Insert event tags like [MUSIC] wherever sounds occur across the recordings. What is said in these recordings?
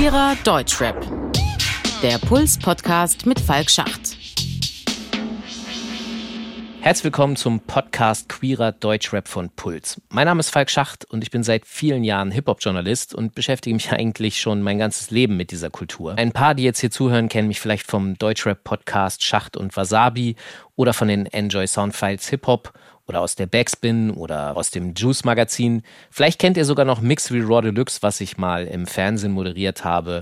Queerer Deutschrap. Der Puls-Podcast mit Falk Schacht. Herzlich willkommen zum Podcast Queerer Deutschrap von Puls. Mein Name ist Falk Schacht und ich bin seit vielen Jahren Hip-Hop-Journalist und beschäftige mich [LAUGHS] eigentlich schon mein ganzes Leben mit dieser Kultur. Ein paar, die jetzt hier zuhören, kennen mich vielleicht vom Deutschrap-Podcast Schacht und Wasabi oder von den Enjoy Soundfiles Hip-Hop oder aus der Backspin oder aus dem Juice Magazin. Vielleicht kennt ihr sogar noch Mix wie Raw Deluxe, was ich mal im Fernsehen moderiert habe.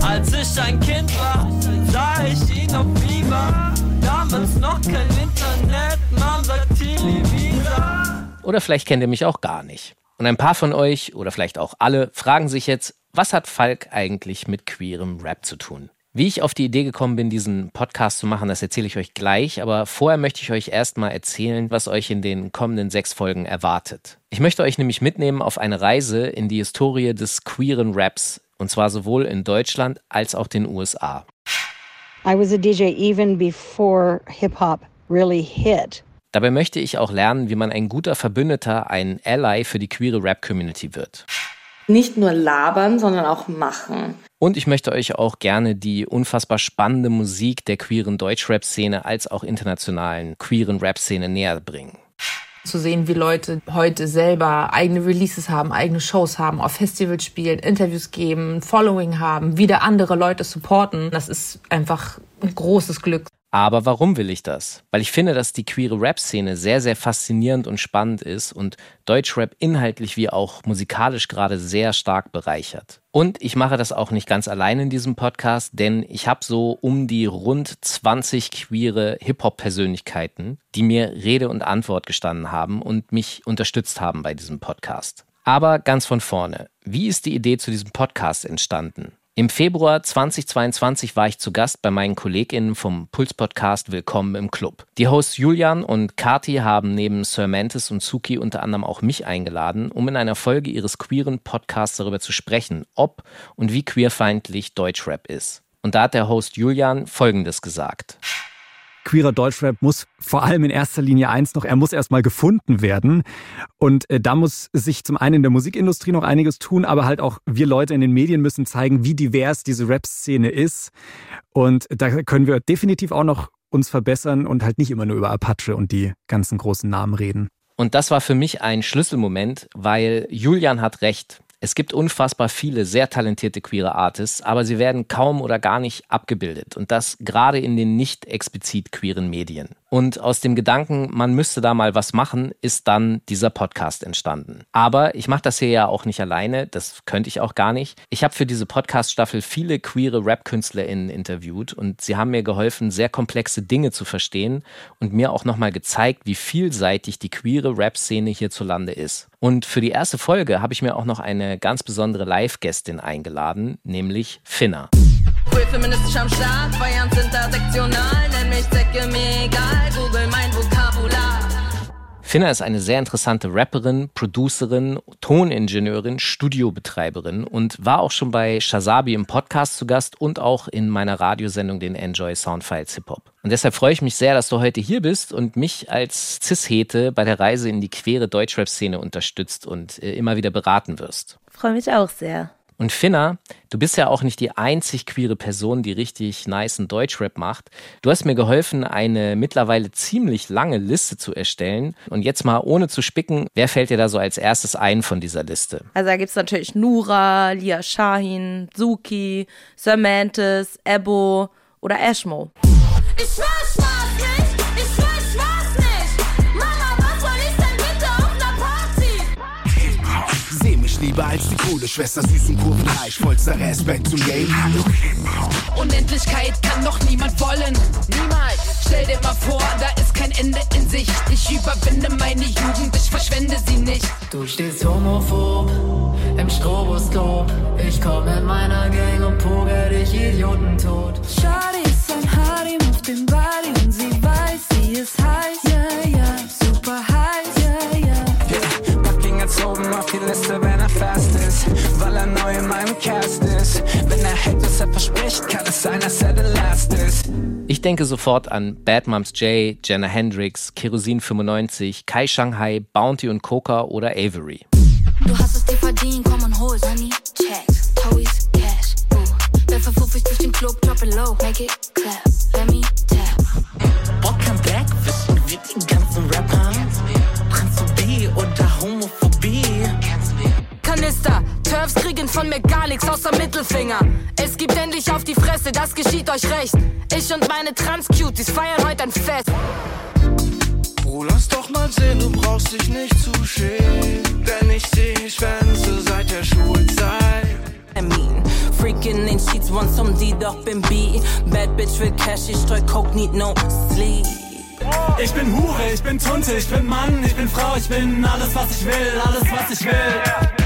Als ich ein Kind war, sah ich ihn auf Viva. Damals noch kein Internet, man sagt. Oder vielleicht kennt ihr mich auch gar nicht. Und ein paar von euch, oder vielleicht auch alle, fragen sich jetzt, was hat Falk eigentlich mit queerem Rap zu tun? Wie ich auf die Idee gekommen bin, diesen Podcast zu machen, das erzähle ich euch gleich. Aber vorher möchte ich euch erstmal erzählen, was euch in den kommenden sechs Folgen erwartet. Ich möchte euch nämlich mitnehmen auf eine Reise in die Historie des queeren Raps. Und zwar sowohl in Deutschland als auch den USA. I was a DJ even before hip hop really hit. Dabei möchte ich auch lernen, wie man ein guter Verbündeter, ein Ally für die queere Rap-Community wird. Nicht nur labern, sondern auch machen. Und ich möchte euch auch gerne die unfassbar spannende Musik der queeren Deutschrap-Szene als auch internationalen queeren Rap-Szene näher bringen. Zu sehen, wie Leute heute selber eigene Releases haben, eigene Shows haben, auf Festivals spielen, Interviews geben, Following haben, wieder andere Leute supporten, das ist einfach ein großes Glück. Aber warum will ich das? Weil ich finde, dass die queere Rap-Szene sehr, sehr faszinierend und spannend ist und Deutschrap inhaltlich wie auch musikalisch gerade sehr stark bereichert. Und ich mache das auch nicht ganz allein in diesem Podcast, denn ich habe so um die rund 20 queere Hip-Hop-Persönlichkeiten, die mir Rede und Antwort gestanden haben und mich unterstützt haben bei diesem Podcast. Aber ganz von vorne, wie ist die Idee zu diesem Podcast entstanden? Im Februar 2022 war ich zu Gast bei meinen KollegInnen vom Puls-Podcast Willkommen im Club. Die Hosts Julian und Kati haben neben Sir Mantis und Suki unter anderem auch mich eingeladen, um in einer Folge ihres queeren Podcasts darüber zu sprechen, ob und wie queerfeindlich Deutschrap ist. Und da hat der Host Julian Folgendes gesagt queerer Deutschrap muss vor allem in erster Linie eins noch, er muss erstmal gefunden werden. Und äh, da muss sich zum einen in der Musikindustrie noch einiges tun, aber halt auch wir Leute in den Medien müssen zeigen, wie divers diese Rap-Szene ist. Und da können wir definitiv auch noch uns verbessern und halt nicht immer nur über Apache und die ganzen großen Namen reden. Und das war für mich ein Schlüsselmoment, weil Julian hat recht. Es gibt unfassbar viele sehr talentierte queere Artists, aber sie werden kaum oder gar nicht abgebildet und das gerade in den nicht explizit queeren Medien. Und aus dem Gedanken, man müsste da mal was machen, ist dann dieser Podcast entstanden. Aber ich mache das hier ja auch nicht alleine, das könnte ich auch gar nicht. Ich habe für diese Podcast-Staffel viele queere Rap-KünstlerInnen interviewt und sie haben mir geholfen, sehr komplexe Dinge zu verstehen und mir auch nochmal gezeigt, wie vielseitig die queere Rap-Szene hierzulande ist. Und für die erste Folge habe ich mir auch noch eine ganz besondere Live-Gästin eingeladen, nämlich Finna. Queer feministisch am Start, feiern intersektional, nenn mich Zecke, mir egal, google mein Vokabular. Finna ist eine sehr interessante Rapperin, Producerin, Toningenieurin, Studiobetreiberin und war auch schon bei Shazabi im Podcast zu Gast und auch in meiner Radiosendung den Enjoy Soundfiles Hip Hop. Und deshalb freue ich mich sehr, dass du heute hier bist und mich als Cis-Hete bei der Reise in die queere Deutschrap-Szene unterstützt und äh, immer wieder beraten wirst. Freue mich auch sehr. Und Finna, du bist ja auch nicht die einzig queere Person, die richtig nice Deutschrap macht. Du hast mir geholfen, eine mittlerweile ziemlich lange Liste zu erstellen. Und jetzt mal ohne zu spicken, wer fällt dir da so als erstes ein von dieser Liste? Also da gibt es natürlich Nura, Lia Shahin, Suki, Samantha, Ebo oder Ashmo. Ich schwör, Spaß lieber als die coole Schwester, süß und kurvenreich, vollster Respekt zum Game. Unendlichkeit kann doch niemand wollen. Niemals. Stell dir mal vor, da ist kein Ende in Sicht. Ich überwinde meine Jugend, ich verschwende sie nicht. Du stehst homophob im Stroboskop. Ich komm in meiner Gang und poger dich Idioten tot. Shawty ist ein Harim auf dem Body und sie weiß, sie ist heiß, ja, ja, super heiß, ja, ja. Pack ihn erzogen auf die Liste, Weil er neu in meinem Cast ist. Wenn er hält, was er verspricht, kann es sein, dass er der Last ist. Ich denke sofort an Bad Moms J, Jenna Hendrix, Kerosin 95, Kai Shanghai, Bounty und Coca oder Avery. Du hast es dir verdient, komm und hol, Sunny, check, Toys, Cash. Wer verfuff ich durch den Club, drop it low. Make it clap, let me tap. Nichts außer Mittelfinger. Es gibt endlich auf die Fresse, das geschieht euch recht. Ich und meine Trans-Cuties feiern heute ein Fest. Bro, lass doch mal sehen, du brauchst dich nicht zu schämen. Denn ich seh Schwänze seit der Schulzeit. I mean, freaking in sheets, want some D'd up in B. Bad bitch will cash, ich streu Coke, need no sleep. Ich bin Hure, ich bin Tunte, ich bin Mann, ich bin Frau, ich bin alles, was ich will, alles, was ich will.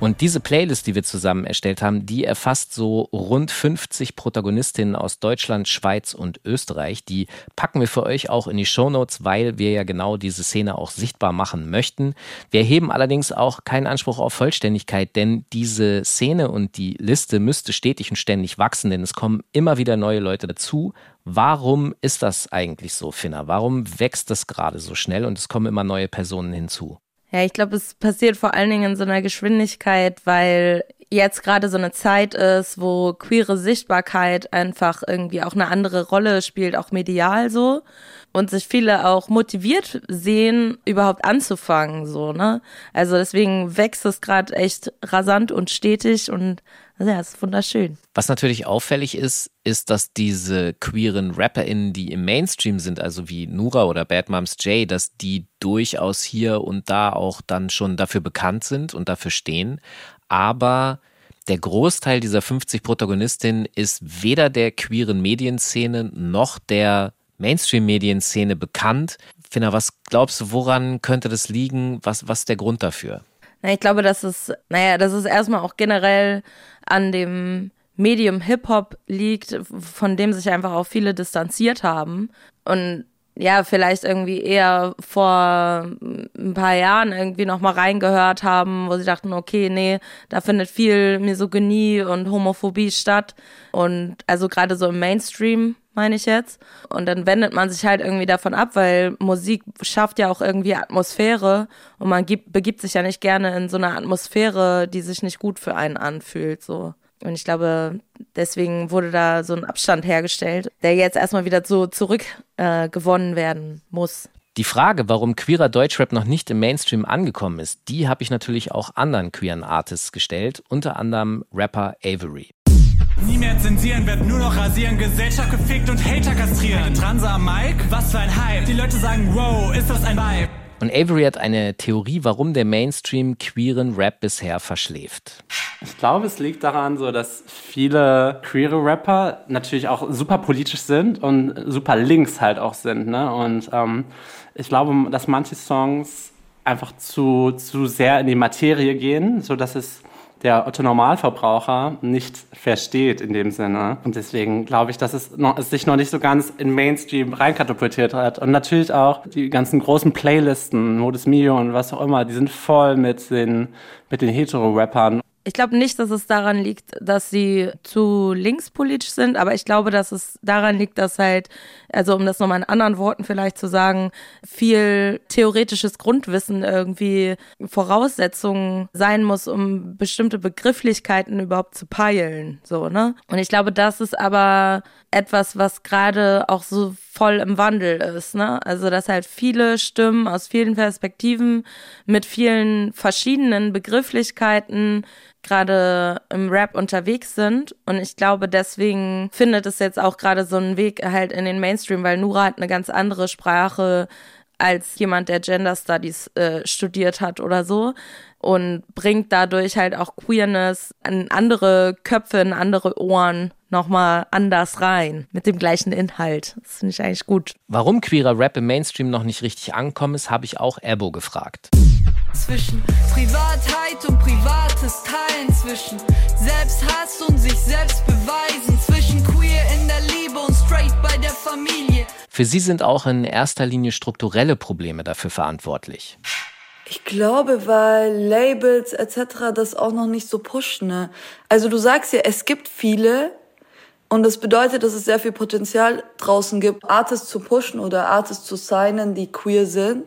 Und diese Playlist, die wir zusammen erstellt haben, die erfasst so rund 50 Protagonistinnen aus Deutschland, Schweiz und Österreich. Die packen wir für euch auch in die Shownotes, weil wir ja genau diese Szene auch sichtbar machen möchten. Wir erheben allerdings auch keinen Anspruch auf Vollständigkeit, denn diese Szene und die Liste müsste stetig und ständig wachsen, denn es kommen immer wieder neue Leute dazu. Warum ist das eigentlich so, Finna? Warum wächst das gerade so schnell und es kommen immer neue Personen hinzu? Ja, ich glaube, es passiert vor allen Dingen in so einer Geschwindigkeit, weil jetzt gerade so eine Zeit ist, wo queere Sichtbarkeit einfach irgendwie auch eine andere Rolle spielt, auch medial so. Und sich viele auch motiviert sehen, überhaupt anzufangen, so, ne? Also deswegen wächst es gerade echt rasant und stetig und ja, es ist wunderschön. Was natürlich auffällig ist, ist, dass diese queeren RapperInnen, die im Mainstream sind, also wie Nura oder Bad Moms J, dass die durchaus hier und da auch dann schon dafür bekannt sind und dafür stehen. Aber der Großteil dieser 50 Protagonistinnen ist weder der queeren Medienszene noch der Mainstream-Medienszene bekannt. Finna, was glaubst du, woran könnte das liegen? Was, was ist der Grund dafür? Na, ich glaube, dass es, naja, dass es erstmal auch generell an dem Medium Hip-Hop liegt, von dem sich einfach auch viele distanziert haben. Und ja, vielleicht irgendwie eher vor ein paar Jahren irgendwie nochmal reingehört haben, wo sie dachten, okay, nee, da findet viel Misogynie und Homophobie statt. Und also gerade so im Mainstream, meine ich jetzt. Und dann wendet man sich halt irgendwie davon ab, weil Musik schafft ja auch irgendwie Atmosphäre und man gibt, begibt sich ja nicht gerne in so eine Atmosphäre, die sich nicht gut für einen anfühlt, so. Und ich glaube, deswegen wurde da so ein Abstand hergestellt, der jetzt erstmal wieder so zurückgewonnen äh, werden muss. Die Frage, warum queerer Deutschrap noch nicht im Mainstream angekommen ist, die habe ich natürlich auch anderen queeren Artists gestellt, unter anderem Rapper Avery. Nie mehr zensieren, wird nur noch rasieren, Gesellschaft gefickt und Hater kastrieren. Transa am Mike, was für ein Hype. Die Leute sagen, wow, ist das ein Vibe. Und Avery hat eine Theorie, warum der Mainstream queeren Rap bisher verschläft. Ich glaube, es liegt daran, so dass viele queere Rapper natürlich auch super politisch sind und super links halt auch sind. Ne? Und ähm, ich glaube, dass manche Songs einfach zu, zu sehr in die Materie gehen, so dass es der Otto Normalverbraucher nicht versteht in dem Sinne. Und deswegen glaube ich, dass es, noch, es sich noch nicht so ganz in Mainstream reinkatapultiert hat. Und natürlich auch die ganzen großen Playlisten, Modus Mio und was auch immer, die sind voll mit den, mit den Hetero-Rappern. Ich glaube nicht, dass es daran liegt, dass sie zu linkspolitisch sind, aber ich glaube, dass es daran liegt, dass halt, also um das nochmal in anderen Worten vielleicht zu sagen, viel theoretisches Grundwissen irgendwie Voraussetzungen sein muss, um bestimmte Begrifflichkeiten überhaupt zu peilen, so, ne? Und ich glaube, das ist aber etwas, was gerade auch so voll im Wandel ist, ne? Also, dass halt viele Stimmen aus vielen Perspektiven mit vielen verschiedenen Begrifflichkeiten gerade im Rap unterwegs sind. Und ich glaube, deswegen findet es jetzt auch gerade so einen Weg halt in den Mainstream, weil Nura hat eine ganz andere Sprache als jemand, der Gender Studies äh, studiert hat oder so. Und bringt dadurch halt auch Queerness in andere Köpfe, in andere Ohren nochmal anders rein. Mit dem gleichen Inhalt. Das finde ich eigentlich gut. Warum queerer Rap im Mainstream noch nicht richtig ankommen ist, habe ich auch Ebo gefragt. Zwischen Privatheit und privates Teilen, zwischen Selbsthass und sich selbst beweisen, zwischen queer in der Liebe und straight bei der Familie. Für sie sind auch in erster Linie strukturelle Probleme dafür verantwortlich. Ich glaube, weil Labels etc. das auch noch nicht so pushen. Ne? Also du sagst ja, es gibt viele und das bedeutet, dass es sehr viel Potenzial draußen gibt, Artists zu pushen oder Artists zu signen, die queer sind.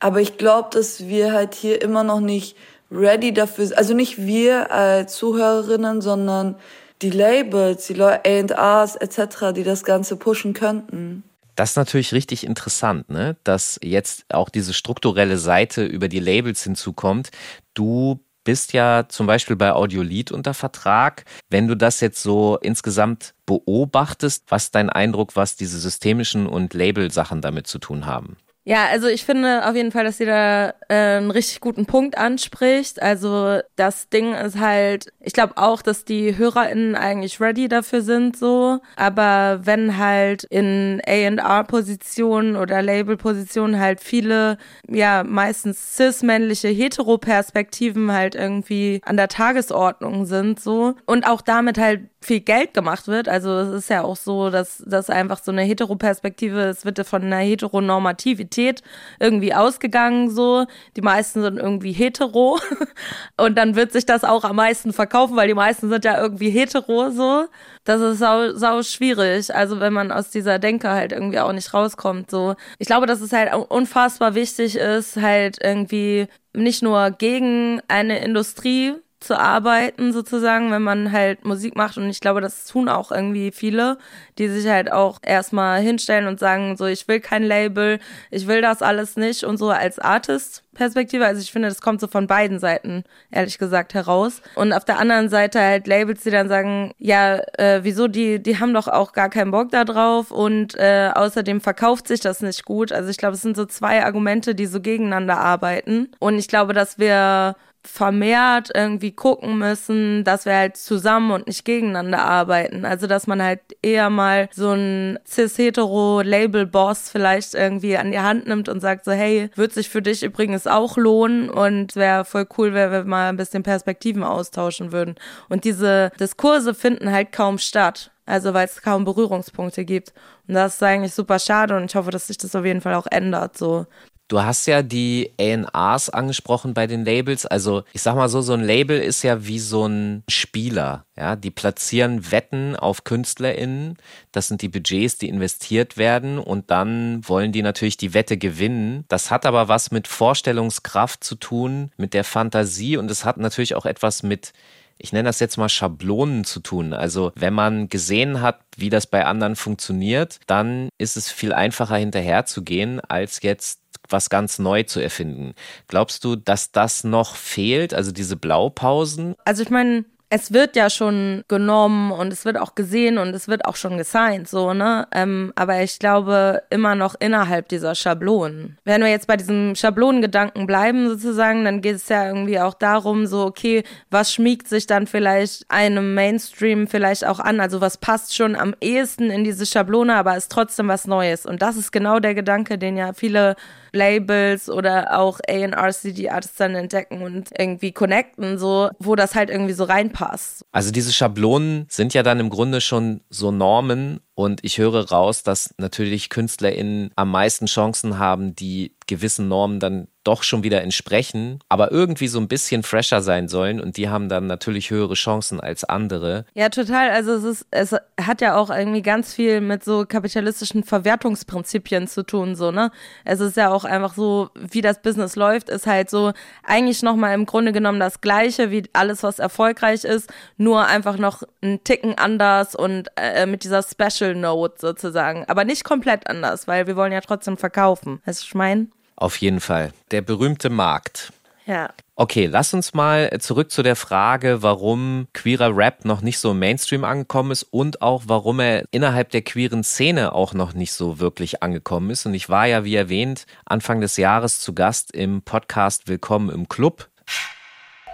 Aber ich glaube, dass wir halt hier immer noch nicht ready dafür, also nicht wir als Zuhörerinnen, sondern die Labels, die A&Rs etc., die das Ganze pushen könnten. Das ist natürlich richtig interessant, ne? dass jetzt auch diese strukturelle Seite über die Labels hinzukommt. Du bist ja zum Beispiel bei Audiolied unter Vertrag. Wenn du das jetzt so insgesamt beobachtest, was ist dein Eindruck, was diese systemischen und Label-Sachen damit zu tun haben? Ja, also ich finde auf jeden Fall, dass sie da äh, einen richtig guten Punkt anspricht. Also das Ding ist halt, ich glaube auch, dass die HörerInnen eigentlich ready dafür sind, so. Aber wenn halt in A&R-Positionen oder Label-Positionen halt viele, ja, meistens cis-männliche Hetero-Perspektiven halt irgendwie an der Tagesordnung sind, so. Und auch damit halt viel Geld gemacht wird. Also es ist ja auch so, dass das einfach so eine Hetero-Perspektive, es wird von einer Heteronormativität irgendwie ausgegangen so. Die meisten sind irgendwie hetero [LAUGHS] und dann wird sich das auch am meisten verkaufen, weil die meisten sind ja irgendwie hetero so. Das ist sau, sau schwierig. Also wenn man aus dieser Denke halt irgendwie auch nicht rauskommt so. Ich glaube, dass es halt unfassbar wichtig ist, halt irgendwie nicht nur gegen eine Industrie zu arbeiten, sozusagen, wenn man halt Musik macht. Und ich glaube, das tun auch irgendwie viele, die sich halt auch erstmal hinstellen und sagen, so, ich will kein Label, ich will das alles nicht und so als Artist-Perspektive. Also ich finde, das kommt so von beiden Seiten, ehrlich gesagt, heraus. Und auf der anderen Seite halt Labels, die dann sagen, ja, äh, wieso, die, die haben doch auch gar keinen Bock da drauf und äh, außerdem verkauft sich das nicht gut. Also ich glaube, es sind so zwei Argumente, die so gegeneinander arbeiten. Und ich glaube, dass wir vermehrt irgendwie gucken müssen, dass wir halt zusammen und nicht gegeneinander arbeiten. Also, dass man halt eher mal so ein cis-hetero-Label-Boss vielleicht irgendwie an die Hand nimmt und sagt so, hey, wird sich für dich übrigens auch lohnen und wäre voll cool, wenn wir mal ein bisschen Perspektiven austauschen würden. Und diese Diskurse finden halt kaum statt. Also, weil es kaum Berührungspunkte gibt. Und das ist eigentlich super schade und ich hoffe, dass sich das auf jeden Fall auch ändert, so. Du hast ja die ANAs angesprochen bei den Labels. Also ich sag mal so, so ein Label ist ja wie so ein Spieler. Ja, die platzieren Wetten auf KünstlerInnen. Das sind die Budgets, die investiert werden und dann wollen die natürlich die Wette gewinnen. Das hat aber was mit Vorstellungskraft zu tun, mit der Fantasie und es hat natürlich auch etwas mit ich nenne das jetzt mal Schablonen zu tun. Also wenn man gesehen hat, wie das bei anderen funktioniert, dann ist es viel einfacher hinterherzugehen, als jetzt was ganz neu zu erfinden. Glaubst du, dass das noch fehlt, also diese Blaupausen? Also ich meine, es wird ja schon genommen und es wird auch gesehen und es wird auch schon gesigned, so, ne? Ähm, aber ich glaube immer noch innerhalb dieser Schablonen. Wenn wir jetzt bei diesem Schablonengedanken bleiben, sozusagen, dann geht es ja irgendwie auch darum, so, okay, was schmiegt sich dann vielleicht einem Mainstream vielleicht auch an? Also was passt schon am ehesten in diese Schablone, aber ist trotzdem was Neues. Und das ist genau der Gedanke, den ja viele Labels oder auch A&Rs, die die Artists dann entdecken und irgendwie connecten, so, wo das halt irgendwie so reinpasst. Also diese Schablonen sind ja dann im Grunde schon so Normen und ich höre raus, dass natürlich KünstlerInnen am meisten Chancen haben, die gewissen Normen dann doch schon wieder entsprechen, aber irgendwie so ein bisschen fresher sein sollen und die haben dann natürlich höhere Chancen als andere. Ja, total. Also es ist, es hat ja auch irgendwie ganz viel mit so kapitalistischen Verwertungsprinzipien zu tun, so, ne? Es ist ja auch einfach so, wie das Business läuft, ist halt so eigentlich nochmal im Grunde genommen das Gleiche wie alles, was erfolgreich ist, nur einfach noch einen Ticken anders und äh, mit dieser Special Note sozusagen. Aber nicht komplett anders, weil wir wollen ja trotzdem verkaufen. Weißt du, ich meine? Auf jeden Fall. Der berühmte Markt. Ja. Okay, lass uns mal zurück zu der Frage, warum queerer Rap noch nicht so im Mainstream angekommen ist und auch warum er innerhalb der queeren Szene auch noch nicht so wirklich angekommen ist. Und ich war ja, wie erwähnt, Anfang des Jahres zu Gast im Podcast Willkommen im Club.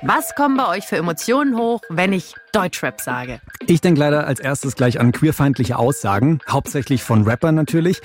Was kommen bei euch für Emotionen hoch, wenn ich Deutschrap sage? Ich denke leider als erstes gleich an queerfeindliche Aussagen, hauptsächlich von Rappern natürlich.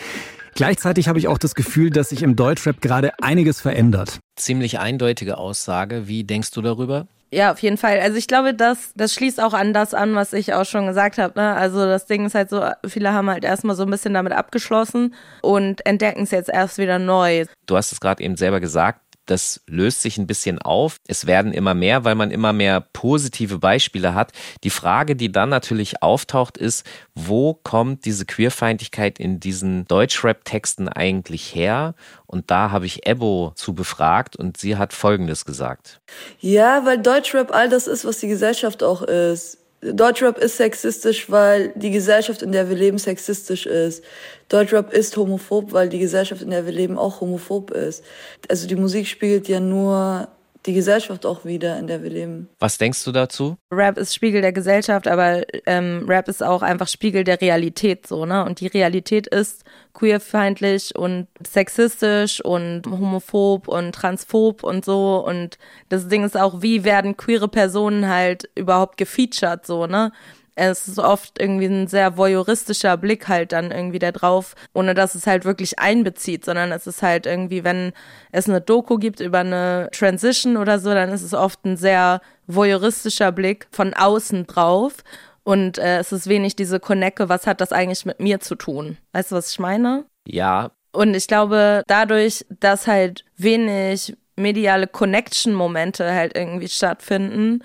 Gleichzeitig habe ich auch das Gefühl, dass sich im Deutschrap gerade einiges verändert. Ziemlich eindeutige Aussage. Wie denkst du darüber? Ja, auf jeden Fall. Also ich glaube, das, das schließt auch an das an, was ich auch schon gesagt habe. Ne? Also das Ding ist halt so, viele haben halt erstmal so ein bisschen damit abgeschlossen und entdecken es jetzt erst wieder neu. Du hast es gerade eben selber gesagt, das löst sich ein bisschen auf. Es werden immer mehr, weil man immer mehr positive Beispiele hat. Die Frage, die dann natürlich auftaucht, ist, wo kommt diese Queerfeindlichkeit in diesen Deutschrap-Texten eigentlich her? Und da habe ich Ebo zu befragt und sie hat Folgendes gesagt. Ja, weil Deutschrap all das ist, was die Gesellschaft auch ist. Deutschrap ist sexistisch, weil die Gesellschaft, in der wir leben, sexistisch ist. Deutschrap ist homophob, weil die Gesellschaft, in der wir leben, auch homophob ist. Also die Musik spiegelt ja nur die Gesellschaft auch wieder, in der wir leben. Was denkst du dazu? Rap ist Spiegel der Gesellschaft, aber ähm, Rap ist auch einfach Spiegel der Realität so, ne? Und die Realität ist queerfeindlich und sexistisch und homophob und transphob und so. Und das Ding ist auch, wie werden queere Personen halt überhaupt gefeatured, so, ne? Es ist oft irgendwie ein sehr voyeuristischer Blick halt dann irgendwie da drauf, ohne dass es halt wirklich einbezieht, sondern es ist halt irgendwie, wenn es eine Doku gibt über eine Transition oder so, dann ist es oft ein sehr voyeuristischer Blick von außen drauf. Und äh, es ist wenig diese Konecke, was hat das eigentlich mit mir zu tun? Weißt du, was ich meine? Ja. Und ich glaube, dadurch, dass halt wenig mediale Connection-Momente halt irgendwie stattfinden,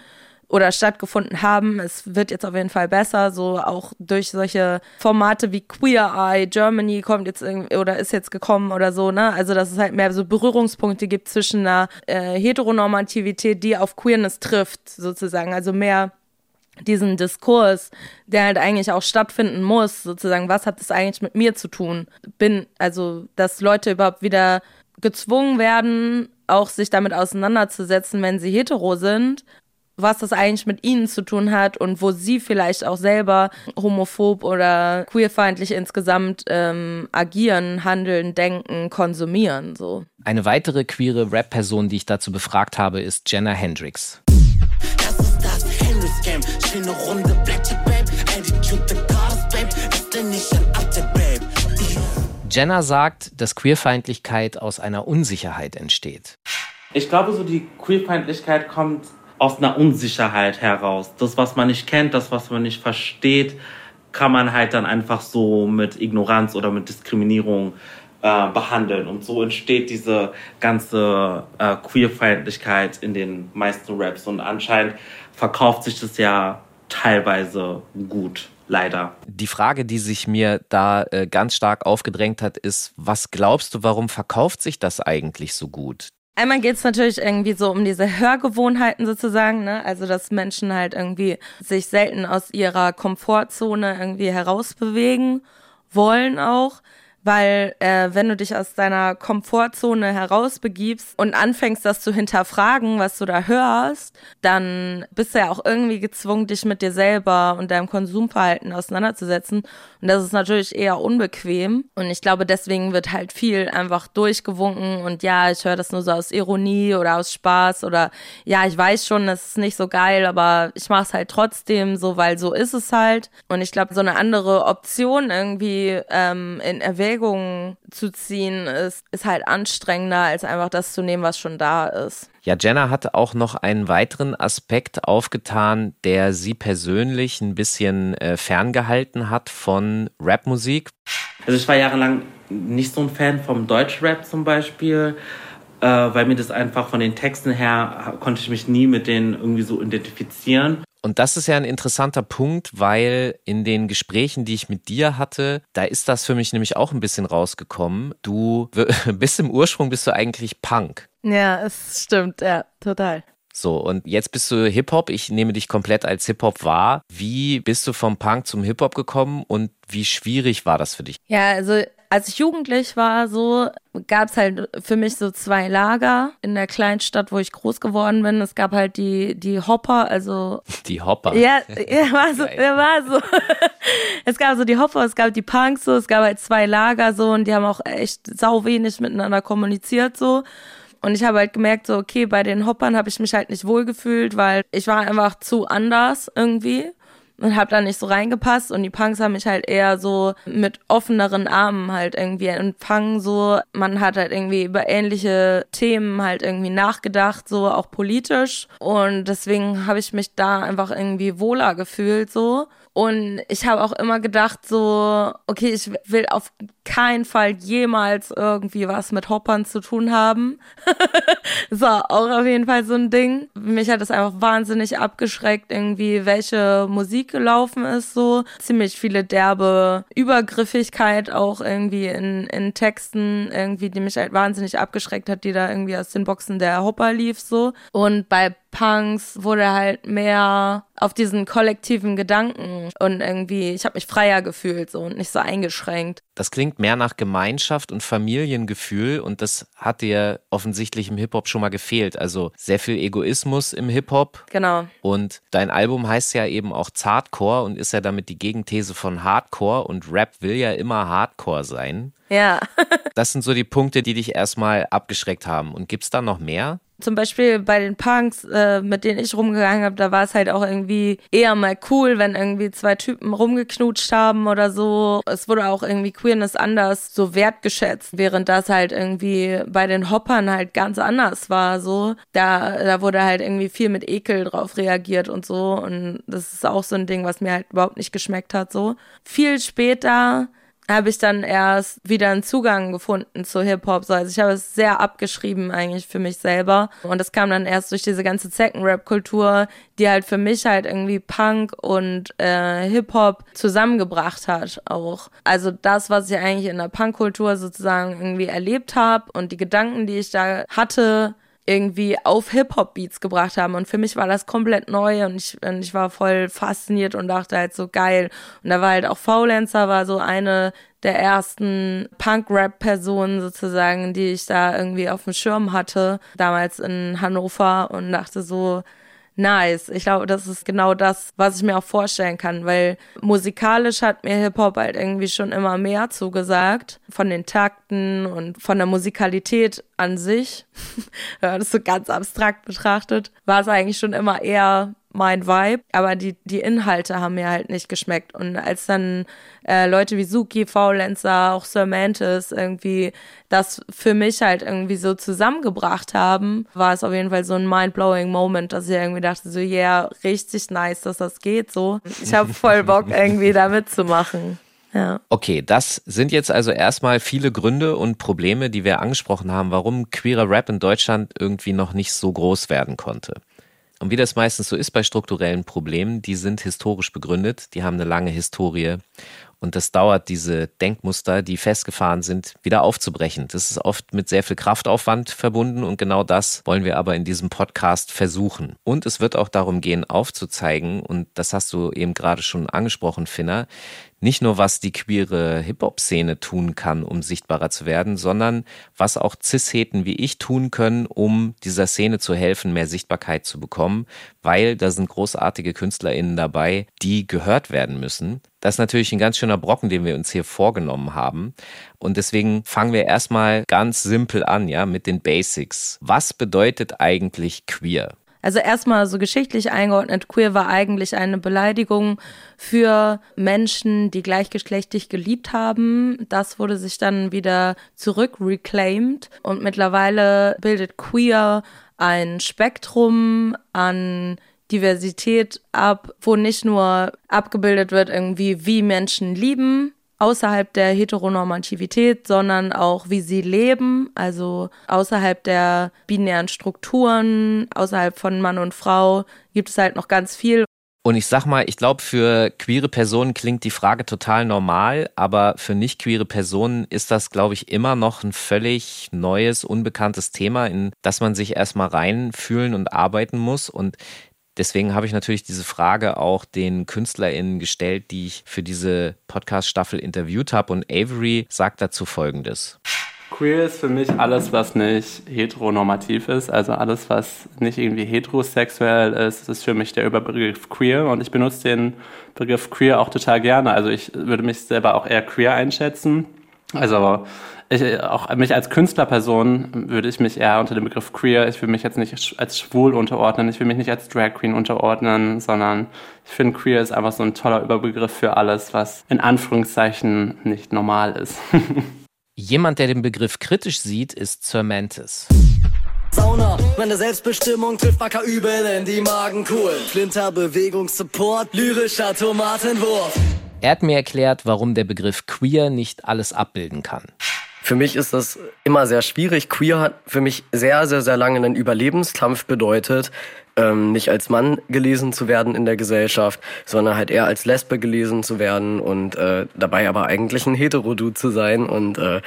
oder stattgefunden haben. Es wird jetzt auf jeden Fall besser, so auch durch solche Formate wie Queer Eye, Germany kommt jetzt irgendwie oder ist jetzt gekommen oder so, ne? Also dass es halt mehr so Berührungspunkte gibt zwischen einer äh, Heteronormativität, die auf Queerness trifft, sozusagen. Also mehr diesen Diskurs, der halt eigentlich auch stattfinden muss, sozusagen, was hat das eigentlich mit mir zu tun? Bin, also, dass Leute überhaupt wieder gezwungen werden, auch sich damit auseinanderzusetzen, wenn sie hetero sind was das eigentlich mit ihnen zu tun hat und wo sie vielleicht auch selber homophob oder queerfeindlich insgesamt ähm, agieren, handeln, denken, konsumieren. So. Eine weitere queere Rap-Person, die ich dazu befragt habe, ist Jenna Hendrix. Das ist das Hendrix-Game. Schöne Runde, Black Babe. Attitude, the Goddess, Babe. Ist denn nicht ein Update, Babe? Jenna sagt, dass Queerfeindlichkeit aus einer Unsicherheit entsteht. Ich glaube, so die Queerfeindlichkeit kommt aus einer Unsicherheit heraus. Das, was man nicht kennt, das, was man nicht versteht, kann man halt dann einfach so mit Ignoranz oder mit Diskriminierung äh, behandeln. Und so entsteht diese ganze äh, Queerfeindlichkeit in den meisten Raps. Und anscheinend verkauft sich das ja teilweise gut. Leider. Die Frage, die sich mir da äh, ganz stark aufgedrängt hat, ist, was glaubst du, warum verkauft sich das eigentlich so gut? Einmal geht es natürlich irgendwie so um diese Hörgewohnheiten sozusagen, ne? Also dass Menschen halt irgendwie sich selten aus ihrer Komfortzone irgendwie herausbewegen wollen auch weil äh, wenn du dich aus deiner Komfortzone herausbegibst und anfängst, das zu hinterfragen, was du da hörst, dann bist du ja auch irgendwie gezwungen, dich mit dir selber und deinem Konsumverhalten auseinanderzusetzen. Und das ist natürlich eher unbequem. Und ich glaube, deswegen wird halt viel einfach durchgewunken und ja, ich höre das nur so aus Ironie oder aus Spaß oder ja, ich weiß schon, das ist nicht so geil, aber ich mache es halt trotzdem so, weil so ist es halt. Und ich glaube, so eine andere Option irgendwie ähm, in Erwägung Erwägung zu ziehen, ist, ist halt anstrengender, als einfach das zu nehmen, was schon da ist. Ja, Jenna hat auch noch einen weiteren Aspekt aufgetan, der sie persönlich ein bisschen äh, ferngehalten hat von Rapmusik. Also ich war jahrelang nicht so ein Fan vom Deutschrap zum Beispiel, äh, weil mir das einfach von den Texten her konnte ich mich nie mit denen irgendwie so identifizieren. Und das ist ja ein interessanter Punkt, weil in den Gesprächen, die ich mit dir hatte, da ist das für mich nämlich auch ein bisschen rausgekommen. Du [LAUGHS] bist im Ursprung bist du eigentlich Punk. Ja, es stimmt, ja, total. So, und jetzt bist du Hip-Hop. Ich nehme dich komplett als Hip-Hop wahr. Wie bist du vom Punk zum Hip-Hop gekommen und wie schwierig war das für dich? Ja, also als ich jugendlich war, so gab es halt für mich so zwei Lager in der Kleinstadt, wo ich groß geworden bin. Es gab halt die die Hopper, also [LAUGHS] die Hopper. Ja, ja war so, ja, war so. [LAUGHS] es gab so die Hopper, es gab die Punks, so es gab halt zwei Lager so und die haben auch echt sau wenig miteinander kommuniziert so. Und ich habe halt gemerkt, so, okay, bei den Hoppern habe ich mich halt nicht wohlgefühlt, weil ich war einfach zu anders irgendwie und habe da nicht so reingepasst. Und die Punks haben mich halt eher so mit offeneren Armen halt irgendwie empfangen so. Man hat halt irgendwie über ähnliche Themen halt irgendwie nachgedacht so auch politisch. Und deswegen habe ich mich da einfach irgendwie wohler gefühlt so und ich habe auch immer gedacht, so, okay, ich will auf keinen Fall jemals irgendwie was mit Hoppern zu tun haben. [LAUGHS] so, auch auf jeden Fall so ein Ding. Mich hat es einfach wahnsinnig abgeschreckt, irgendwie, welche Musik gelaufen ist, so. Ziemlich viele derbe Übergriffigkeit auch irgendwie in, in Texten, irgendwie, die mich halt wahnsinnig abgeschreckt hat, die da irgendwie aus den Boxen der Hopper lief, so. Und bei Punks wurde halt mehr auf diesen kollektiven Gedanken und irgendwie, ich habe mich freier gefühlt so und nicht so eingeschränkt. Das klingt mehr nach Gemeinschaft und Familiengefühl und das hat dir offensichtlich im Hip-Hop schon mal gefehlt. Also sehr viel Egoismus im Hip-Hop. Genau. Und dein Album heißt ja eben auch Zartcore und ist ja damit die Gegenthese von Hardcore und Rap will ja immer Hardcore sein. Ja. [LAUGHS] das sind so die Punkte, die dich erstmal abgeschreckt haben. Und gibt's da noch mehr? Zum Beispiel bei den Punks, äh, mit denen ich rumgegangen habe, da war es halt auch irgendwie eher mal cool, wenn irgendwie zwei Typen rumgeknutscht haben oder so. Es wurde auch irgendwie Queerness anders so wertgeschätzt, während das halt irgendwie bei den Hoppern halt ganz anders war. So, da, da wurde halt irgendwie viel mit Ekel drauf reagiert und so. Und das ist auch so ein Ding, was mir halt überhaupt nicht geschmeckt hat. So viel später habe ich dann erst wieder einen Zugang gefunden zu Hip-Hop. So. Also ich habe es sehr abgeschrieben eigentlich für mich selber. Und das kam dann erst durch diese ganze Second-Rap-Kultur, die halt für mich halt irgendwie Punk und äh, Hip-Hop zusammengebracht hat auch. Also das, was ich eigentlich in der Punk-Kultur sozusagen irgendwie erlebt habe und die Gedanken, die ich da hatte, irgendwie auf Hip-Hop-Beats gebracht haben. Und für mich war das komplett neu und ich, und ich war voll fasziniert und dachte halt so geil. Und da war halt auch Faulenzer, war so eine der ersten Punk-Rap-Personen sozusagen, die ich da irgendwie auf dem Schirm hatte, damals in Hannover und dachte so, nice. Ich glaube, das ist genau das, was ich mir auch vorstellen kann, weil musikalisch hat mir Hip-Hop halt irgendwie schon immer mehr zugesagt. Von den Takten und von der Musikalität an sich. [LAUGHS] Wenn man das so ganz abstrakt betrachtet, war es eigentlich schon immer eher mein Vibe, aber die, die Inhalte haben mir halt nicht geschmeckt. Und als dann äh, Leute wie Suki, Faulenzer, auch Sir Mantis irgendwie das für mich halt irgendwie so zusammengebracht haben, war es auf jeden Fall so ein mind-blowing Moment, dass ich irgendwie dachte, so, yeah, richtig nice, dass das geht so. Ich habe voll Bock, [LAUGHS] irgendwie da mitzumachen. Ja. Okay, das sind jetzt also erstmal viele Gründe und Probleme, die wir angesprochen haben, warum queerer Rap in Deutschland irgendwie noch nicht so groß werden konnte. Und wie das meistens so ist bei strukturellen Problemen, die sind historisch begründet, die haben eine lange Historie und das dauert, diese Denkmuster, die festgefahren sind, wieder aufzubrechen. Das ist oft mit sehr viel Kraftaufwand verbunden und genau das wollen wir aber in diesem Podcast versuchen. Und es wird auch darum gehen, aufzuzeigen, und das hast du eben gerade schon angesprochen, Finner, nicht nur, was die queere Hip-Hop-Szene tun kann, um sichtbarer zu werden, sondern was auch Cis-Heten wie ich tun können, um dieser Szene zu helfen, mehr Sichtbarkeit zu bekommen, weil da sind großartige KünstlerInnen dabei, die gehört werden müssen. Das ist natürlich ein ganz schöner Brocken, den wir uns hier vorgenommen haben. Und deswegen fangen wir erstmal ganz simpel an, ja, mit den Basics. Was bedeutet eigentlich queer? Also erstmal so geschichtlich eingeordnet, queer war eigentlich eine Beleidigung für Menschen, die gleichgeschlechtlich geliebt haben. Das wurde sich dann wieder zurück reclaimed und mittlerweile bildet queer ein Spektrum an Diversität ab, wo nicht nur abgebildet wird irgendwie, wie Menschen lieben, außerhalb der Heteronormativität, sondern auch wie sie leben, also außerhalb der binären Strukturen, außerhalb von Mann und Frau gibt es halt noch ganz viel. Und ich sag mal, ich glaube, für queere Personen klingt die Frage total normal, aber für nicht queere Personen ist das, glaube ich, immer noch ein völlig neues, unbekanntes Thema, in das man sich erstmal reinfühlen und arbeiten muss. Und Deswegen habe ich natürlich diese Frage auch den KünstlerInnen gestellt, die ich für diese Podcast-Staffel interviewt habe. Und Avery sagt dazu Folgendes. Queer ist für mich alles, was nicht heteronormativ ist, also alles, was nicht irgendwie heterosexuell ist, ist für mich der Überbegriff queer und ich benutze den Begriff queer auch total gerne. Also ich würde mich selber auch eher queer einschätzen. Also ich, auch mich als Künstlerperson würde ich mich eher unter dem Begriff queer, ich will mich jetzt nicht als schwul unterordnen, ich will mich nicht als Drag Queen unterordnen, sondern ich finde queer ist einfach so ein toller Überbegriff für alles, was in Anführungszeichen nicht normal ist. [LAUGHS] Jemand, der den Begriff kritisch sieht, ist Sir Mantis. Sauna, meine Selbstbestimmung trifft Backer übel in die Magenkuhlen. Flinter Bewegungssupport, lyrischer Tomatenwurf. Er hat mir erklärt, warum der Begriff queer nicht alles abbilden kann. Für mich ist das immer sehr schwierig. Queer hat für mich sehr, sehr, sehr lange einen Überlebenskampf bedeutet, ähm, nicht als Mann gelesen zu werden in der Gesellschaft, sondern halt eher als Lesbe gelesen zu werden und äh, dabei aber eigentlich ein Heterodude zu sein. Und äh,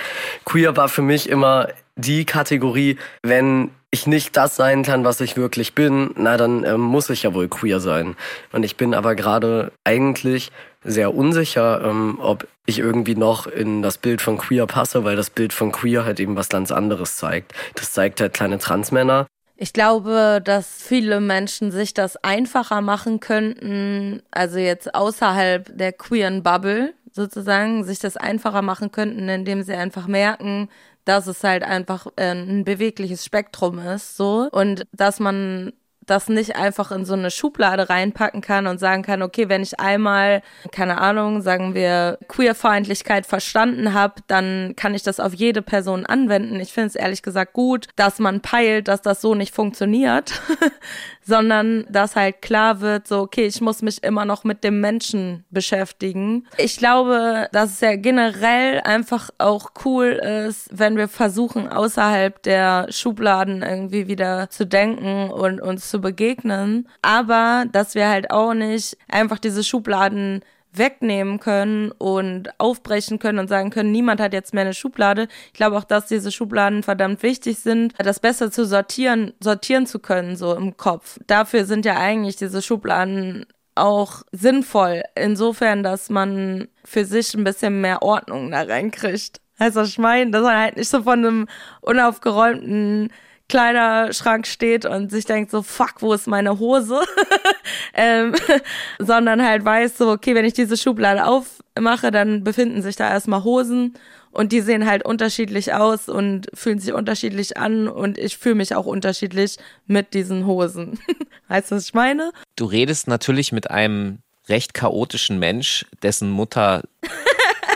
queer war für mich immer die Kategorie, wenn ich nicht das sein kann, was ich wirklich bin, na dann ähm, muss ich ja wohl queer sein. Und ich bin aber gerade eigentlich sehr unsicher, ähm, ob ich irgendwie noch in das Bild von queer passe, weil das Bild von queer halt eben was ganz anderes zeigt. Das zeigt halt kleine Transmänner. Ich glaube, dass viele Menschen sich das einfacher machen könnten, also jetzt außerhalb der queeren Bubble sozusagen, sich das einfacher machen könnten, indem sie einfach merken, dass es halt einfach äh, ein bewegliches Spektrum ist, so und dass man das nicht einfach in so eine Schublade reinpacken kann und sagen kann, okay, wenn ich einmal, keine Ahnung, sagen wir, Queerfeindlichkeit verstanden habe, dann kann ich das auf jede Person anwenden. Ich finde es ehrlich gesagt gut, dass man peilt, dass das so nicht funktioniert, [LAUGHS] sondern dass halt klar wird, so, okay, ich muss mich immer noch mit dem Menschen beschäftigen. Ich glaube, dass es ja generell einfach auch cool ist, wenn wir versuchen, außerhalb der Schubladen irgendwie wieder zu denken und uns zu begegnen, aber dass wir halt auch nicht einfach diese Schubladen wegnehmen können und aufbrechen können und sagen können, niemand hat jetzt mehr eine Schublade. Ich glaube auch, dass diese Schubladen verdammt wichtig sind, das besser zu sortieren, sortieren zu können, so im Kopf. Dafür sind ja eigentlich diese Schubladen auch sinnvoll, insofern, dass man für sich ein bisschen mehr Ordnung da reinkriegt. Also ich meine, dass man halt nicht so von einem unaufgeräumten Kleiderschrank steht und sich denkt so, fuck, wo ist meine Hose? [LAUGHS] ähm, [LAUGHS] sondern halt weiß so, okay, wenn ich diese Schublade aufmache, dann befinden sich da erstmal Hosen und die sehen halt unterschiedlich aus und fühlen sich unterschiedlich an und ich fühle mich auch unterschiedlich mit diesen Hosen. [LAUGHS] weißt du, was ich meine? Du redest natürlich mit einem recht chaotischen Mensch, dessen Mutter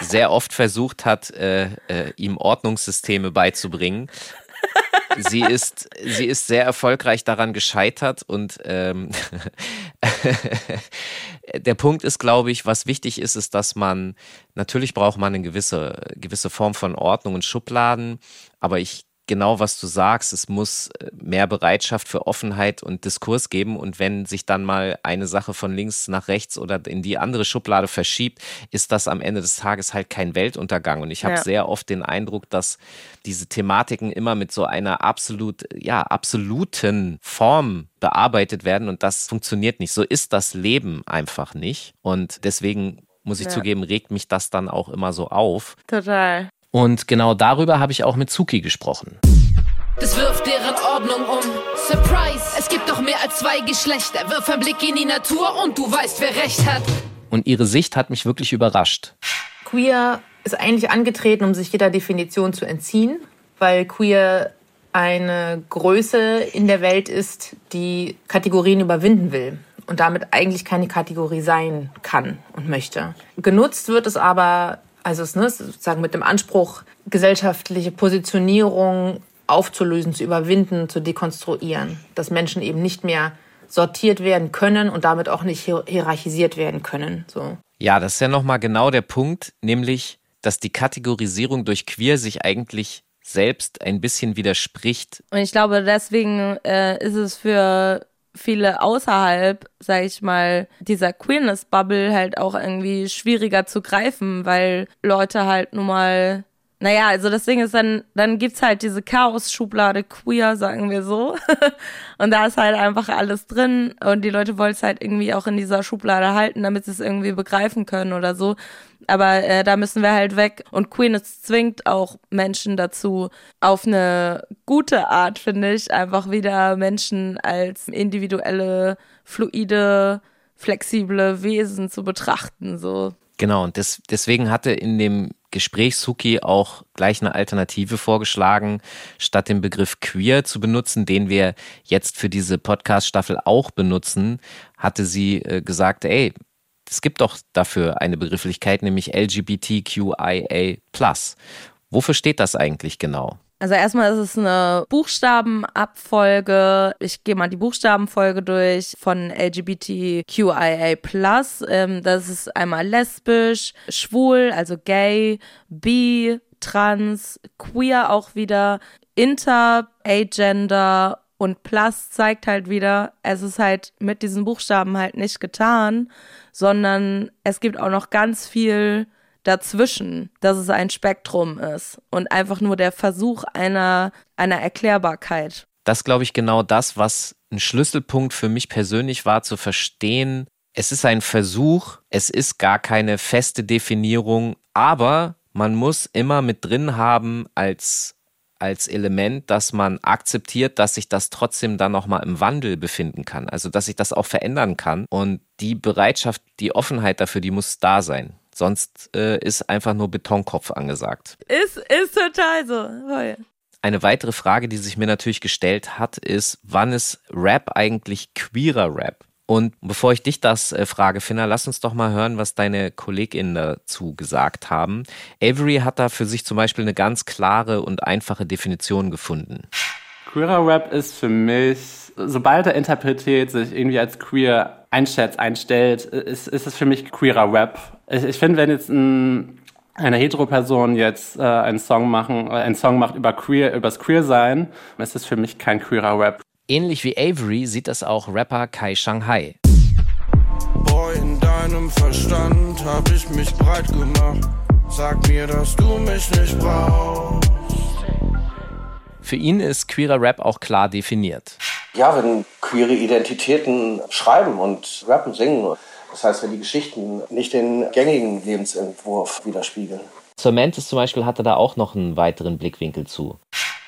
sehr oft versucht hat, äh, äh, ihm Ordnungssysteme beizubringen sie ist, sie ist sehr erfolgreich daran gescheitert und ähm, [LAUGHS] der Punkt ist, glaube ich, was wichtig ist, ist, dass man natürlich braucht man eine gewisse, gewisse Form von Ordnung und Schubladen, aber ich genau, was du sagst. Es muss äh, mehr Bereitschaft für Offenheit und Diskurs geben. Und wenn sich dann mal eine Sache von links nach rechts oder in die andere Schublade verschiebt, ist das am Ende des Tages halt kein Weltuntergang. Und ich habe ja. sehr oft den Eindruck, dass diese Thematiken immer mit so einer absolut, ja, absoluten Form bearbeitet werden. Und das funktioniert nicht. So ist das Leben einfach nicht. Und deswegen muss ich ja. zugeben, regt mich das dann auch immer so auf. Total. Und genau darüber habe ich auch mit Zuki gesprochen. Das wirft deren Ordnung um. Surprise, es gibt doch mehr als zwei Geschlechter. Wirf einen Blick in die Natur und du weißt, wer recht hat. Und ihre Sicht hat mich wirklich überrascht. Queer ist eigentlich angetreten, um sich jeder Definition zu entziehen, weil queer eine Größe in der Welt ist, die Kategorien überwinden will und damit eigentlich keine Kategorie sein kann und möchte. Genutzt wird es aber also es ne, sozusagen mit dem Anspruch, gesellschaftliche Positionierung aufzulösen, zu überwinden, zu dekonstruieren, dass Menschen eben nicht mehr sortiert werden können und damit auch nicht hierarchisiert werden können. So. Ja, das ist ja nochmal genau der Punkt, nämlich, dass die Kategorisierung durch queer sich eigentlich selbst ein bisschen widerspricht. Und ich glaube, deswegen äh, ist es für viele außerhalb, sag ich mal, dieser Queerness-Bubble halt auch irgendwie schwieriger zu greifen, weil Leute halt nun mal naja, also das Ding ist dann, dann gibt's halt diese Chaos-Schublade queer, sagen wir so. [LAUGHS] und da ist halt einfach alles drin und die Leute wollen es halt irgendwie auch in dieser Schublade halten, damit sie es irgendwie begreifen können oder so. Aber äh, da müssen wir halt weg. Und Queerness zwingt auch Menschen dazu, auf eine gute Art, finde ich, einfach wieder Menschen als individuelle, fluide, flexible Wesen zu betrachten, so. Genau, und des, deswegen hatte in dem Gespräch Suki auch gleich eine Alternative vorgeschlagen, statt den Begriff queer zu benutzen, den wir jetzt für diese Podcast-Staffel auch benutzen, hatte sie äh, gesagt, ey, es gibt doch dafür eine Begrifflichkeit, nämlich LGBTQIA+. Wofür steht das eigentlich genau? Also erstmal ist es eine Buchstabenabfolge. Ich gehe mal die Buchstabenfolge durch von LGBTQIA+. Ähm, das ist einmal lesbisch, schwul, also gay, bi, trans, queer auch wieder, inter, agender und plus zeigt halt wieder, es ist halt mit diesen Buchstaben halt nicht getan, sondern es gibt auch noch ganz viel dazwischen, dass es ein Spektrum ist und einfach nur der Versuch einer, einer Erklärbarkeit. Das glaube ich genau das, was ein Schlüsselpunkt für mich persönlich war, zu verstehen, es ist ein Versuch, es ist gar keine feste Definierung, aber man muss immer mit drin haben als, als Element, dass man akzeptiert, dass sich das trotzdem dann nochmal im Wandel befinden kann. Also, dass sich das auch verändern kann. Und die Bereitschaft, die Offenheit dafür, die muss da sein. Sonst äh, ist einfach nur Betonkopf angesagt. Ist, ist total so. Voll. Eine weitere Frage, die sich mir natürlich gestellt hat, ist, wann ist Rap eigentlich queerer Rap? Und bevor ich dich das äh, frage, Finna, lass uns doch mal hören, was deine KollegInnen dazu gesagt haben. Avery hat da für sich zum Beispiel eine ganz klare und einfache Definition gefunden. Queerer Rap ist für mich, sobald der Interpret sich irgendwie als queer einschätzt, einstellt, ist, ist es für mich queerer Rap. Ich, ich finde, wenn jetzt ein, eine Hetero-Person jetzt äh, einen Song machen, äh, einen Song macht über queer, übers Queer-Sein, ist es für mich kein queerer Rap. Ähnlich wie Avery sieht das auch Rapper Kai Shanghai. Boy, in deinem Verstand hab ich mich breit gemacht. Sag mir, dass du mich nicht brauchst. Für ihn ist queerer Rap auch klar definiert. Ja, wenn queere Identitäten schreiben und rappen, singen, das heißt, wenn die Geschichten nicht den gängigen Lebensentwurf widerspiegeln. Cementis zum Beispiel hatte da auch noch einen weiteren Blickwinkel zu.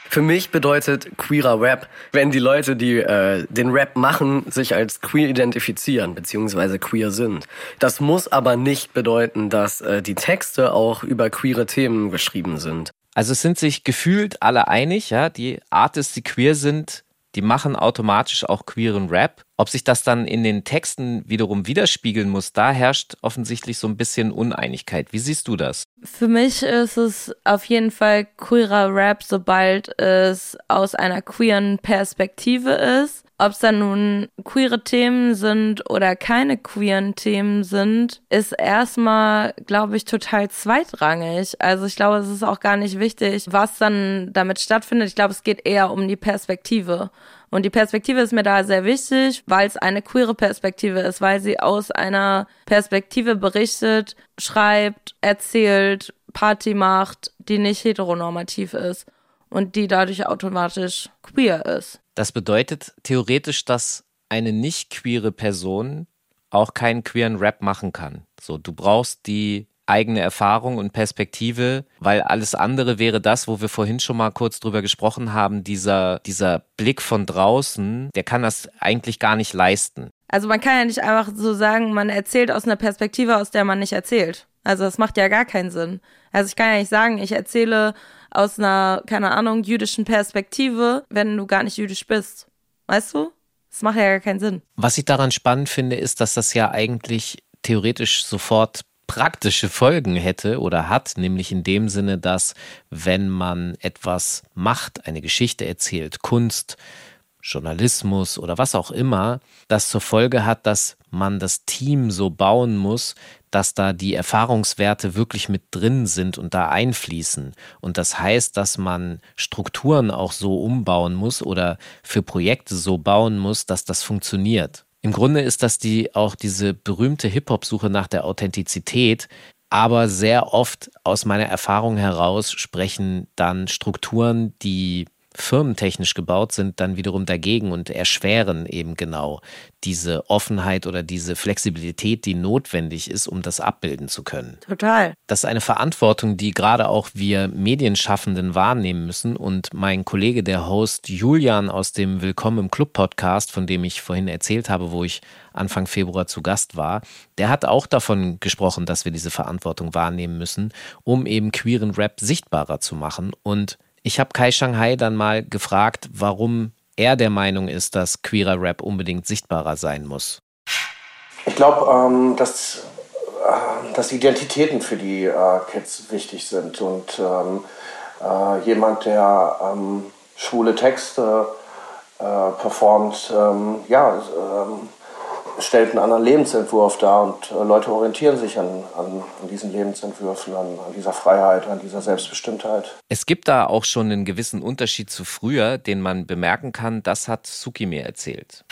Für mich bedeutet queerer Rap, wenn die Leute, die äh, den Rap machen, sich als queer identifizieren beziehungsweise queer sind. Das muss aber nicht bedeuten, dass äh, die Texte auch über queere Themen geschrieben sind. Also es sind sich gefühlt alle einig, ja, die Artists, die queer sind, die machen automatisch auch queeren Rap. Ob sich das dann in den Texten wiederum widerspiegeln muss, da herrscht offensichtlich so ein bisschen Uneinigkeit. Wie siehst du das? Für mich ist es auf jeden Fall queerer Rap, sobald es aus einer queeren Perspektive ist. Ob es dann nun queere Themen sind oder keine queeren Themen sind, ist erstmal, glaube ich, total zweitrangig. Also ich glaube, es ist auch gar nicht wichtig, was dann damit stattfindet. Ich glaube, es geht eher um die Perspektive. Und die Perspektive ist mir da sehr wichtig, weil es eine queere Perspektive ist, weil sie aus einer Perspektive berichtet, schreibt, erzählt, Party macht, die nicht heteronormativ ist und die dadurch automatisch queer ist. Das bedeutet theoretisch, dass eine nicht queere Person auch keinen queeren Rap machen kann. So, du brauchst die eigene Erfahrung und Perspektive, weil alles andere wäre das, wo wir vorhin schon mal kurz drüber gesprochen haben, dieser, dieser Blick von draußen, der kann das eigentlich gar nicht leisten. Also man kann ja nicht einfach so sagen, man erzählt aus einer Perspektive, aus der man nicht erzählt. Also das macht ja gar keinen Sinn. Also ich kann ja nicht sagen, ich erzähle aus einer, keine Ahnung, jüdischen Perspektive, wenn du gar nicht jüdisch bist. Weißt du? Das macht ja gar keinen Sinn. Was ich daran spannend finde, ist, dass das ja eigentlich theoretisch sofort praktische Folgen hätte oder hat, nämlich in dem Sinne, dass wenn man etwas macht, eine Geschichte erzählt, Kunst, Journalismus oder was auch immer, das zur Folge hat, dass man das Team so bauen muss, dass da die Erfahrungswerte wirklich mit drin sind und da einfließen. Und das heißt, dass man Strukturen auch so umbauen muss oder für Projekte so bauen muss, dass das funktioniert. Im Grunde ist das die auch diese berühmte Hip-Hop-Suche nach der Authentizität, aber sehr oft aus meiner Erfahrung heraus sprechen dann Strukturen, die firmentechnisch gebaut sind, dann wiederum dagegen und erschweren eben genau diese Offenheit oder diese Flexibilität, die notwendig ist, um das abbilden zu können. Total. Das ist eine Verantwortung, die gerade auch wir Medienschaffenden wahrnehmen müssen. Und mein Kollege, der Host Julian aus dem Willkommen im Club Podcast, von dem ich vorhin erzählt habe, wo ich Anfang Februar zu Gast war, der hat auch davon gesprochen, dass wir diese Verantwortung wahrnehmen müssen, um eben queeren Rap sichtbarer zu machen und ich habe Kai Shanghai dann mal gefragt, warum er der Meinung ist, dass queerer Rap unbedingt sichtbarer sein muss. Ich glaube, ähm, dass, äh, dass Identitäten für die äh, Kids wichtig sind und ähm, äh, jemand, der ähm, schwule Texte äh, performt, ähm, ja, ähm, stellt einen anderen Lebensentwurf dar und äh, Leute orientieren sich an, an, an diesen Lebensentwürfen, an, an, dieser Freiheit, an dieser Selbstbestimmtheit. Es gibt da auch schon einen gewissen Unterschied zu früher, den man bemerken kann. Das hat Suki mir erzählt.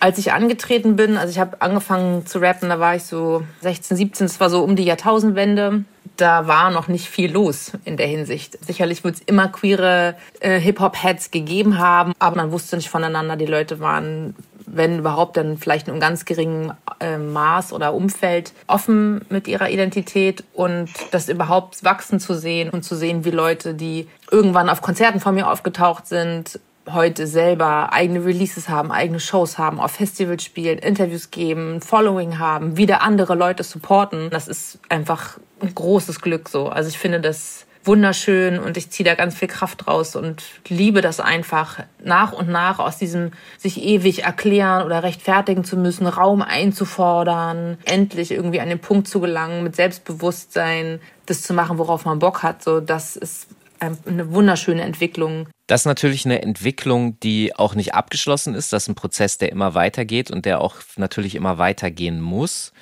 Als ich angetreten bin, also ich habe angefangen zu rappen, da war ich so 16, 17, das war so um die Jahrtausendwende. Da war noch nicht viel los in der Hinsicht. Sicherlich wird es immer queere äh, Hip-Hop-Heads gegeben haben, aber man wusste nicht voneinander. Die Leute waren, wenn überhaupt, dann vielleicht in einem ganz geringen äh, Maß oder Umfeld offen mit ihrer Identität und das überhaupt wachsen zu sehen und zu sehen, wie Leute, die irgendwann auf Konzerten von mir aufgetaucht sind, heute selber eigene Releases haben, eigene Shows haben, auf Festivals spielen, Interviews geben, Following haben, wieder andere Leute supporten. Das ist einfach ein großes Glück so. Also ich finde das wunderschön und ich ziehe da ganz viel Kraft raus und liebe das einfach nach und nach aus diesem sich ewig erklären oder rechtfertigen zu müssen, Raum einzufordern, endlich irgendwie an den Punkt zu gelangen, mit Selbstbewusstsein das zu machen, worauf man Bock hat. So, das ist eine wunderschöne Entwicklung. Das ist natürlich eine Entwicklung, die auch nicht abgeschlossen ist. Das ist ein Prozess, der immer weitergeht und der auch natürlich immer weitergehen muss.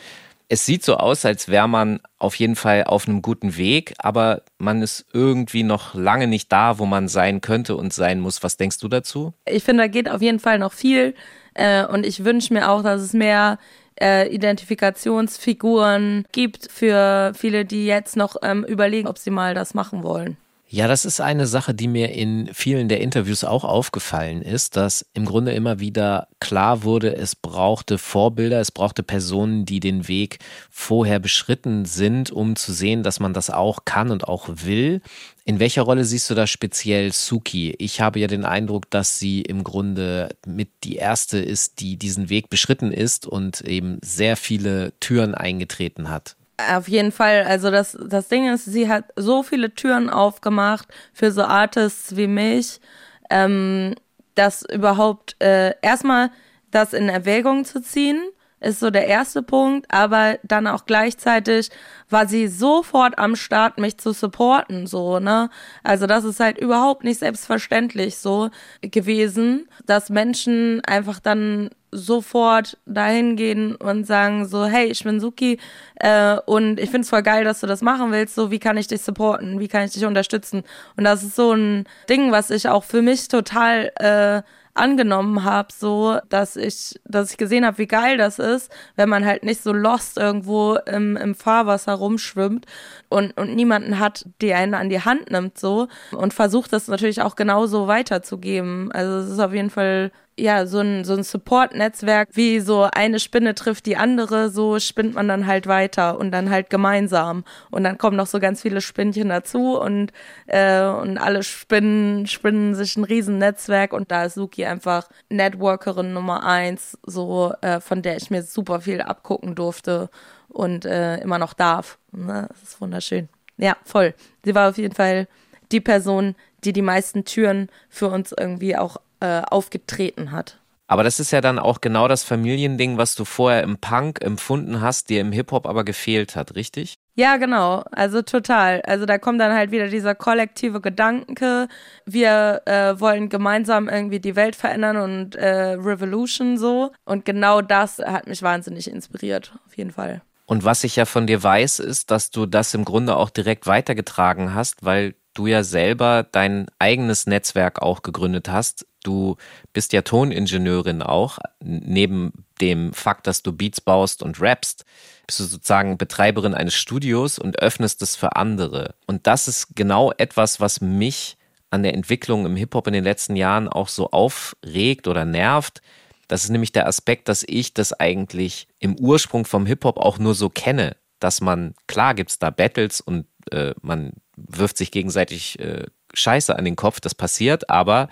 Es sieht so aus, als wäre man auf jeden Fall auf einem guten Weg, aber man ist irgendwie noch lange nicht da, wo man sein könnte und sein muss. Was denkst du dazu? Ich finde, da geht auf jeden Fall noch viel äh, und ich wünsche mir auch, dass es mehr äh, Identifikationsfiguren gibt für viele, die jetzt noch ähm, überlegen, ob sie mal das machen wollen. Ja, das ist eine Sache, die mir in vielen der Interviews auch aufgefallen ist, dass im Grunde immer wieder klar wurde, es brauchte Vorbilder, es brauchte Personen, die den Weg vorher beschritten sind, um zu sehen, dass man das auch kann und auch will. In welcher Rolle siehst du da speziell Suki? Ich habe ja den Eindruck, dass sie im Grunde mit die erste ist, die diesen Weg beschritten ist und eben sehr viele Türen eingetreten hat. Auf jeden Fall. Also das, das Ding ist, sie hat so viele Türen aufgemacht für so Artists wie mich, ähm, dass überhaupt äh, erstmal das in Erwägung zu ziehen, ist so der erste Punkt, aber dann auch gleichzeitig war sie sofort am Start, mich zu supporten, so, ne? Also das ist halt überhaupt nicht selbstverständlich so gewesen, dass Menschen einfach dann sofort dahin gehen und sagen so, hey, ich bin Suki äh, und ich finde es voll geil, dass du das machen willst. So, wie kann ich dich supporten? Wie kann ich dich unterstützen? Und das ist so ein Ding, was ich auch für mich total äh, angenommen habe, so dass ich, dass ich gesehen habe, wie geil das ist, wenn man halt nicht so lost irgendwo im, im Fahrwasser rumschwimmt und, und niemanden hat, der einen an die Hand nimmt so und versucht das natürlich auch genauso weiterzugeben. Also es ist auf jeden Fall ja, so ein, so ein Support-Netzwerk, wie so eine Spinne trifft die andere, so spinnt man dann halt weiter und dann halt gemeinsam. Und dann kommen noch so ganz viele Spinnchen dazu und, äh, und alle spinnen, spinnen sich ein Riesen-Netzwerk und da ist Suki einfach Networkerin Nummer eins, so, äh, von der ich mir super viel abgucken durfte und äh, immer noch darf. Ne? Das ist wunderschön. Ja, voll. Sie war auf jeden Fall die Person, die die meisten Türen für uns irgendwie auch äh, aufgetreten hat. Aber das ist ja dann auch genau das Familiending, was du vorher im Punk empfunden hast, dir im Hip-Hop aber gefehlt hat, richtig? Ja, genau. Also total. Also da kommt dann halt wieder dieser kollektive Gedanke, wir äh, wollen gemeinsam irgendwie die Welt verändern und äh, Revolution so. Und genau das hat mich wahnsinnig inspiriert, auf jeden Fall. Und was ich ja von dir weiß, ist, dass du das im Grunde auch direkt weitergetragen hast, weil du ja selber dein eigenes Netzwerk auch gegründet hast. Du bist ja Toningenieurin auch, neben dem Fakt, dass du Beats baust und rappst, bist du sozusagen Betreiberin eines Studios und öffnest es für andere. Und das ist genau etwas, was mich an der Entwicklung im Hip-Hop in den letzten Jahren auch so aufregt oder nervt. Das ist nämlich der Aspekt, dass ich das eigentlich im Ursprung vom Hip-Hop auch nur so kenne, dass man, klar gibt's da Battles und äh, man wirft sich gegenseitig äh, Scheiße an den Kopf, das passiert, aber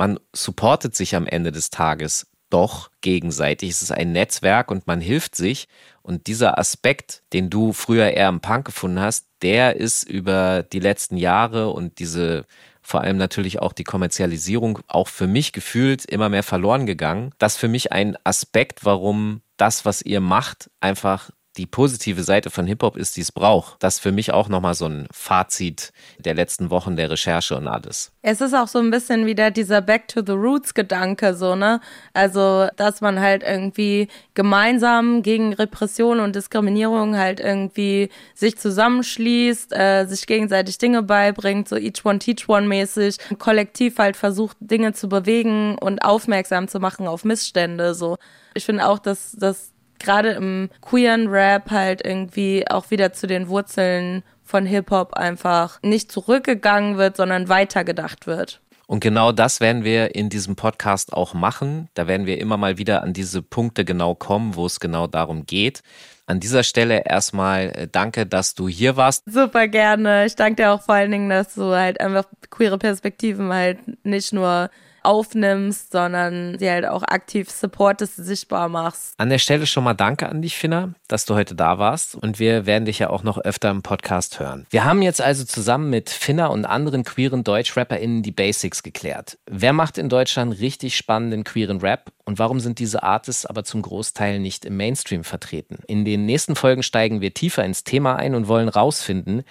man supportet sich am Ende des Tages doch gegenseitig. Es ist ein Netzwerk und man hilft sich. Und dieser Aspekt, den du früher eher im Punk gefunden hast, der ist über die letzten Jahre und diese vor allem natürlich auch die Kommerzialisierung auch für mich gefühlt immer mehr verloren gegangen. Das ist für mich ein Aspekt, warum das, was ihr macht, einfach die positive Seite von Hip-Hop ist, die es braucht. Das ist für mich auch nochmal so ein Fazit der letzten Wochen der Recherche und alles. Es ist auch so ein bisschen wieder dieser Back to the Roots Gedanke, so, ne? Also, dass man halt irgendwie gemeinsam gegen Repression und Diskriminierung halt irgendwie sich zusammenschließt, äh, sich gegenseitig Dinge beibringt, so each one teach one mäßig, kollektiv halt versucht, Dinge zu bewegen und aufmerksam zu machen auf Missstände, so. Ich finde auch, dass, dass gerade im queeren Rap halt irgendwie auch wieder zu den Wurzeln von Hip-Hop einfach nicht zurückgegangen wird, sondern weitergedacht wird. Und genau das werden wir in diesem Podcast auch machen. Da werden wir immer mal wieder an diese Punkte genau kommen, wo es genau darum geht. An dieser Stelle erstmal äh, danke, dass du hier warst. Super gerne. Ich danke dir auch vor allen Dingen, dass du halt einfach queere Perspektiven halt nicht nur aufnimmst, sondern sie halt auch aktiv supportest, sichtbar machst. An der Stelle schon mal danke an dich, Finna, dass du heute da warst und wir werden dich ja auch noch öfter im Podcast hören. Wir haben jetzt also zusammen mit Finna und anderen queeren DeutschrapperInnen die Basics geklärt. Wer macht in Deutschland richtig spannenden queeren Rap und warum sind diese Artists aber zum Großteil nicht im Mainstream vertreten? In den nächsten Folgen steigen wir tiefer ins Thema ein und wollen rausfinden,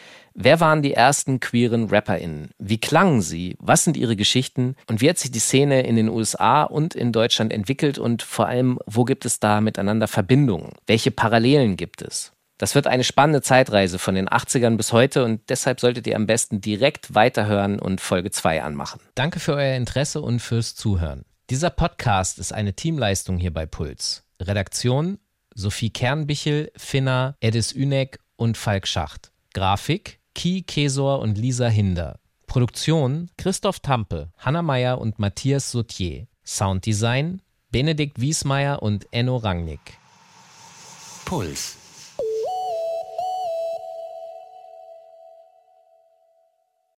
Wer waren die ersten queeren RapperInnen? Wie klangen sie? Was sind ihre Geschichten? Und wie hat sich die Szene in den USA und in Deutschland entwickelt? Und vor allem, wo gibt es da miteinander Verbindungen? Welche Parallelen gibt es? Das wird eine spannende Zeitreise von den 80ern bis heute und deshalb solltet ihr am besten direkt weiterhören und Folge 2 anmachen. Danke für euer Interesse und fürs Zuhören. Dieser Podcast ist eine Teamleistung hier bei Puls. Redaktion Sophie Kernbichel, Finna, Edis Ünek und Falk Schacht. Grafik Ki Kesor und Lisa Hinder. Produktion Christoph Tampe, Hanna Meyer und Matthias Sautier. Sounddesign Benedikt Wiesmeier und Enno Rangnick. Puls.